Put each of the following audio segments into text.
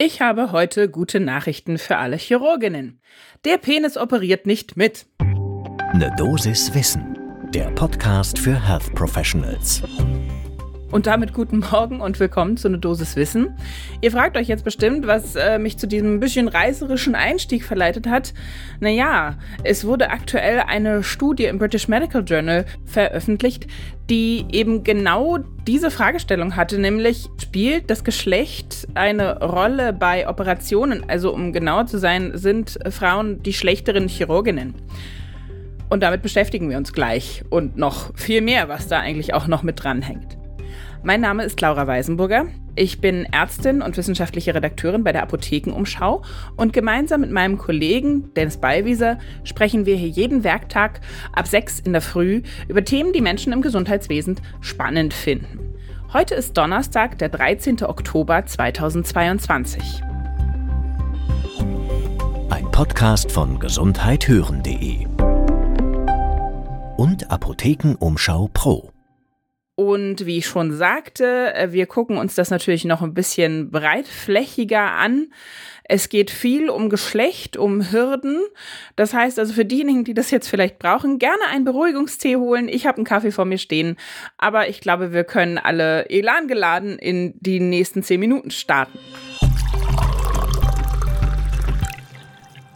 Ich habe heute gute Nachrichten für alle Chirurginnen. Der Penis operiert nicht mit. Ne Dosis Wissen, der Podcast für Health Professionals. Und damit guten Morgen und willkommen zu einer Dosis Wissen. Ihr fragt euch jetzt bestimmt, was äh, mich zu diesem bisschen reißerischen Einstieg verleitet hat. Naja, es wurde aktuell eine Studie im British Medical Journal veröffentlicht, die eben genau diese Fragestellung hatte, nämlich spielt das Geschlecht eine Rolle bei Operationen? Also um genauer zu sein, sind Frauen die schlechteren Chirurginnen? Und damit beschäftigen wir uns gleich und noch viel mehr, was da eigentlich auch noch mit dranhängt. Mein Name ist Laura Weisenburger. Ich bin Ärztin und wissenschaftliche Redakteurin bei der Apothekenumschau und gemeinsam mit meinem Kollegen Dennis Ballwieser sprechen wir hier jeden Werktag ab 6 in der Früh über Themen, die Menschen im Gesundheitswesen spannend finden. Heute ist Donnerstag, der 13. Oktober 2022. Ein Podcast von gesundheithören.de und Apothekenumschau Pro. Und wie ich schon sagte, äh, wir gucken uns das natürlich noch ein bisschen breitflächiger an. Es geht viel um Geschlecht, um Hürden. Das heißt also für diejenigen, die das jetzt vielleicht brauchen, gerne einen Beruhigungstee holen. Ich habe einen Kaffee vor mir stehen, aber ich glaube, wir können alle elan geladen in die nächsten zehn Minuten starten.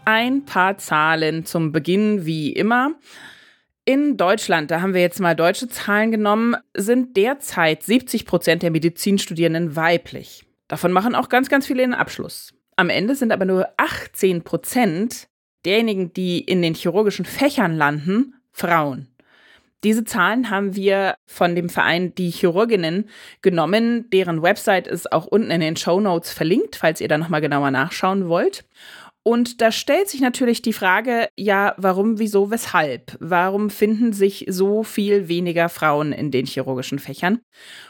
Ein paar Zahlen zum Beginn, wie immer. In Deutschland, da haben wir jetzt mal deutsche Zahlen genommen, sind derzeit 70 Prozent der Medizinstudierenden weiblich. Davon machen auch ganz, ganz viele den Abschluss. Am Ende sind aber nur 18 Prozent derjenigen, die in den chirurgischen Fächern landen, Frauen. Diese Zahlen haben wir von dem Verein Die Chirurginnen genommen. Deren Website ist auch unten in den Show Notes verlinkt, falls ihr da nochmal genauer nachschauen wollt. Und da stellt sich natürlich die Frage, ja, warum, wieso, weshalb? Warum finden sich so viel weniger Frauen in den chirurgischen Fächern?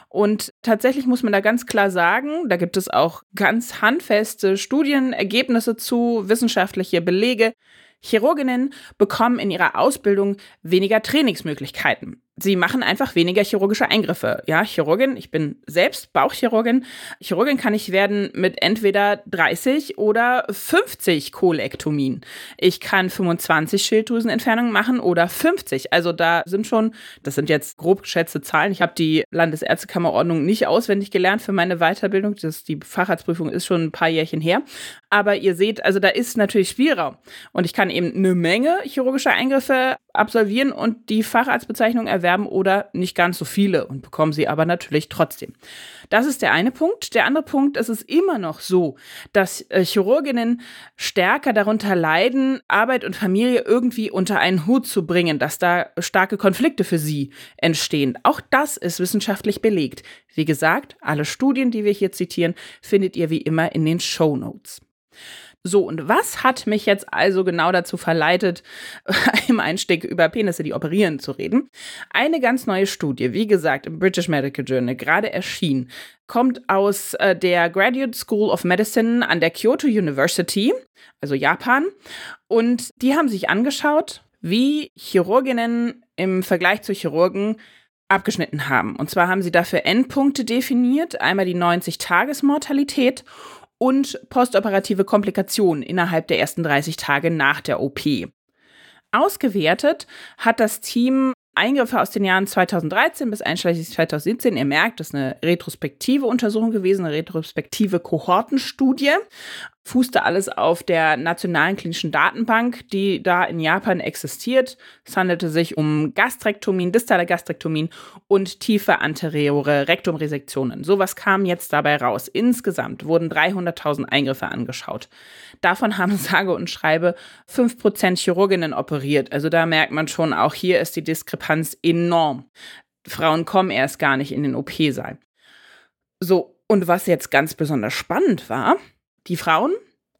Und tatsächlich muss man da ganz klar sagen, da gibt es auch ganz handfeste Studienergebnisse zu, wissenschaftliche Belege. Chirurginnen bekommen in ihrer Ausbildung weniger Trainingsmöglichkeiten sie machen einfach weniger chirurgische Eingriffe. Ja, Chirurgin, ich bin selbst Bauchchirurgin. Chirurgin kann ich werden mit entweder 30 oder 50 Kolektomien. Ich kann 25 Schilddrüsenentfernungen machen oder 50. Also da sind schon, das sind jetzt grob geschätzte Zahlen. Ich habe die Landesärztekammerordnung nicht auswendig gelernt für meine Weiterbildung. Das, die Facharztprüfung ist schon ein paar Jährchen her. Aber ihr seht, also da ist natürlich Spielraum. Und ich kann eben eine Menge chirurgischer Eingriffe absolvieren und die Facharztbezeichnung erwerben oder nicht ganz so viele und bekommen sie aber natürlich trotzdem. Das ist der eine Punkt. Der andere Punkt, es ist immer noch so, dass äh, Chirurginnen stärker darunter leiden, Arbeit und Familie irgendwie unter einen Hut zu bringen, dass da starke Konflikte für sie entstehen. Auch das ist wissenschaftlich belegt. Wie gesagt, alle Studien, die wir hier zitieren, findet ihr wie immer in den Show Notes. So, und was hat mich jetzt also genau dazu verleitet, im Einstieg über Penisse, die operieren, zu reden? Eine ganz neue Studie, wie gesagt, im British Medical Journal, gerade erschienen, kommt aus äh, der Graduate School of Medicine an der Kyoto University, also Japan. Und die haben sich angeschaut, wie Chirurginnen im Vergleich zu Chirurgen abgeschnitten haben. Und zwar haben sie dafür Endpunkte definiert, einmal die 90-Tages-Mortalität und postoperative Komplikationen innerhalb der ersten 30 Tage nach der OP. Ausgewertet hat das Team Eingriffe aus den Jahren 2013 bis einschließlich 2017. Ihr merkt, das ist eine retrospektive Untersuchung gewesen, eine retrospektive Kohortenstudie fußte alles auf der nationalen klinischen Datenbank, die da in Japan existiert. Es handelte sich um Gastrektomien, distale Gastrektomien und tiefe anteriore Rektumresektionen. Sowas kam jetzt dabei raus. Insgesamt wurden 300.000 Eingriffe angeschaut. Davon haben sage und schreibe 5% Chirurginnen operiert. Also da merkt man schon, auch hier ist die Diskrepanz enorm. Frauen kommen erst gar nicht in den OP-Saal. So, und was jetzt ganz besonders spannend war, die Frauen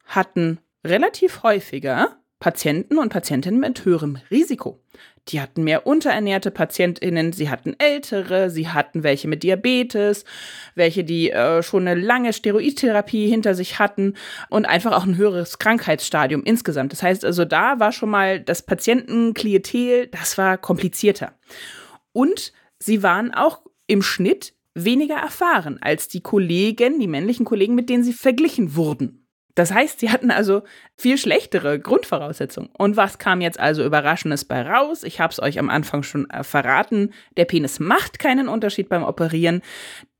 hatten relativ häufiger Patienten und Patientinnen mit höherem Risiko. Die hatten mehr unterernährte Patientinnen, sie hatten ältere, sie hatten welche mit Diabetes, welche, die äh, schon eine lange Steroidtherapie hinter sich hatten und einfach auch ein höheres Krankheitsstadium insgesamt. Das heißt also, da war schon mal das Patientenklientel, das war komplizierter. Und sie waren auch im Schnitt weniger erfahren als die Kollegen, die männlichen Kollegen, mit denen sie verglichen wurden. Das heißt, sie hatten also viel schlechtere Grundvoraussetzungen. Und was kam jetzt also Überraschendes bei raus? Ich habe es euch am Anfang schon äh, verraten. Der Penis macht keinen Unterschied beim Operieren.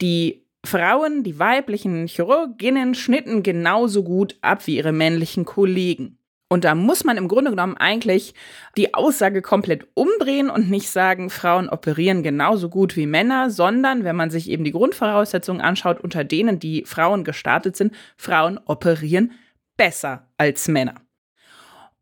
Die Frauen, die weiblichen Chirurginnen schnitten genauso gut ab wie ihre männlichen Kollegen. Und da muss man im Grunde genommen eigentlich die Aussage komplett umdrehen und nicht sagen, Frauen operieren genauso gut wie Männer, sondern wenn man sich eben die Grundvoraussetzungen anschaut, unter denen die Frauen gestartet sind, Frauen operieren besser als Männer.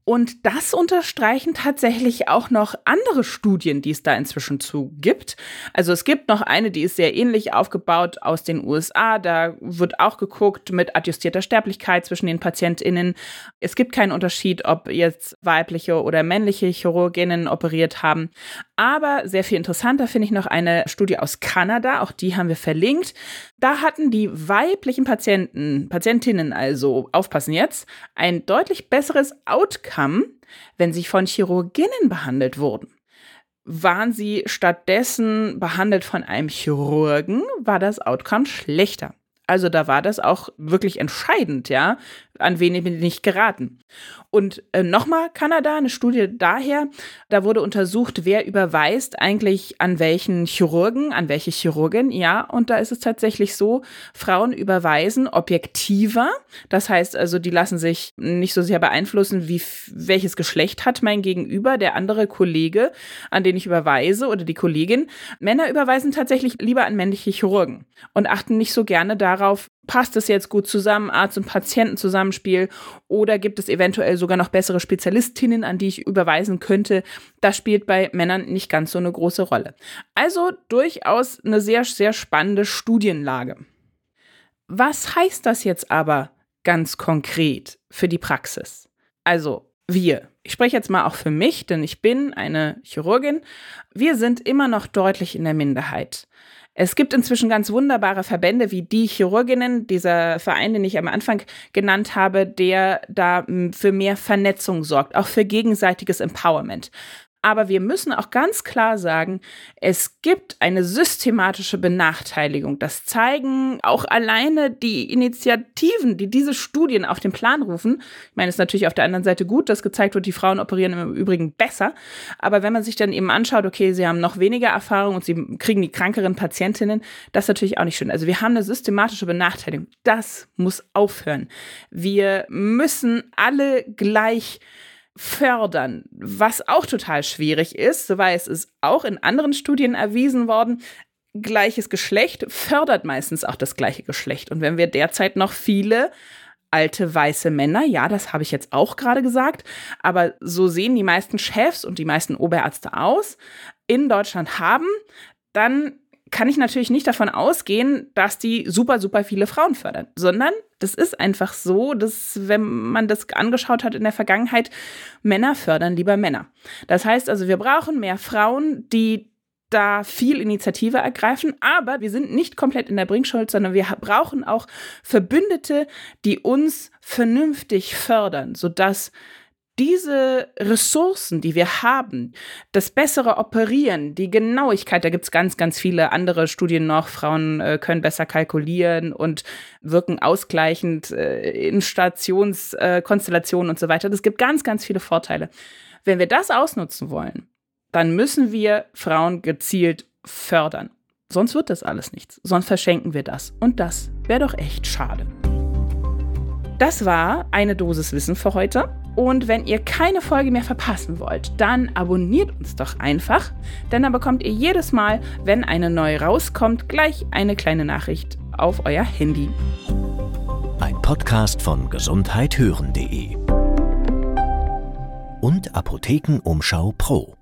Und das unterstreichen tatsächlich auch noch andere Studien, die es da inzwischen zu gibt. Also es gibt noch eine, die ist sehr ähnlich aufgebaut aus den USA. Da wird auch geguckt mit adjustierter Sterblichkeit zwischen den PatientInnen. Es gibt keinen Unterschied, ob jetzt weibliche oder männliche Chirurginnen operiert haben. Aber sehr viel interessanter finde ich noch eine Studie aus Kanada, auch die haben wir verlinkt. Da hatten die weiblichen Patienten, Patientinnen also, aufpassen jetzt, ein deutlich besseres Outcome, wenn sie von Chirurginnen behandelt wurden. Waren sie stattdessen behandelt von einem Chirurgen, war das Outcome schlechter. Also da war das auch wirklich entscheidend, ja, an wen bin ich geraten. Und äh, nochmal Kanada, eine Studie daher, da wurde untersucht, wer überweist eigentlich an welchen Chirurgen, an welche Chirurgin, ja, und da ist es tatsächlich so, Frauen überweisen objektiver, das heißt also, die lassen sich nicht so sehr beeinflussen, wie welches Geschlecht hat mein Gegenüber, der andere Kollege, an den ich überweise oder die Kollegin. Männer überweisen tatsächlich lieber an männliche Chirurgen und achten nicht so gerne darauf, passt es jetzt gut zusammen, Arzt und Patientenzusammenspiel oder gibt es eventuell sogar noch bessere Spezialistinnen, an die ich überweisen könnte? Das spielt bei Männern nicht ganz so eine große Rolle. Also durchaus eine sehr, sehr spannende Studienlage. Was heißt das jetzt aber ganz konkret für die Praxis? Also wir, ich spreche jetzt mal auch für mich, denn ich bin eine Chirurgin, wir sind immer noch deutlich in der Minderheit. Es gibt inzwischen ganz wunderbare Verbände wie die Chirurginnen, dieser Verein, den ich am Anfang genannt habe, der da hm, für mehr Vernetzung sorgt, auch für gegenseitiges Empowerment. Aber wir müssen auch ganz klar sagen, es gibt eine systematische Benachteiligung. Das zeigen auch alleine die Initiativen, die diese Studien auf den Plan rufen. Ich meine, es ist natürlich auf der anderen Seite gut, dass gezeigt wird, die Frauen operieren im Übrigen besser. Aber wenn man sich dann eben anschaut, okay, sie haben noch weniger Erfahrung und sie kriegen die krankeren Patientinnen, das ist natürlich auch nicht schön. Also wir haben eine systematische Benachteiligung. Das muss aufhören. Wir müssen alle gleich fördern, was auch total schwierig ist, weil es ist auch in anderen Studien erwiesen worden, gleiches Geschlecht fördert meistens auch das gleiche Geschlecht. Und wenn wir derzeit noch viele alte weiße Männer, ja, das habe ich jetzt auch gerade gesagt, aber so sehen die meisten Chefs und die meisten Oberärzte aus, in Deutschland haben, dann kann ich natürlich nicht davon ausgehen, dass die super, super viele Frauen fördern, sondern das ist einfach so, dass, wenn man das angeschaut hat in der Vergangenheit, Männer fördern lieber Männer. Das heißt also, wir brauchen mehr Frauen, die da viel Initiative ergreifen, aber wir sind nicht komplett in der Bringschuld, sondern wir brauchen auch Verbündete, die uns vernünftig fördern, sodass diese Ressourcen, die wir haben, das bessere Operieren, die Genauigkeit, da gibt es ganz, ganz viele andere Studien noch. Frauen äh, können besser kalkulieren und wirken ausgleichend äh, in Stationskonstellationen äh, und so weiter. Das gibt ganz, ganz viele Vorteile. Wenn wir das ausnutzen wollen, dann müssen wir Frauen gezielt fördern. Sonst wird das alles nichts. Sonst verschenken wir das. Und das wäre doch echt schade. Das war eine Dosis Wissen für heute. Und wenn ihr keine Folge mehr verpassen wollt, dann abonniert uns doch einfach, denn dann bekommt ihr jedes Mal, wenn eine neue rauskommt, gleich eine kleine Nachricht auf euer Handy. Ein Podcast von gesundheithören.de und Apothekenumschau Pro.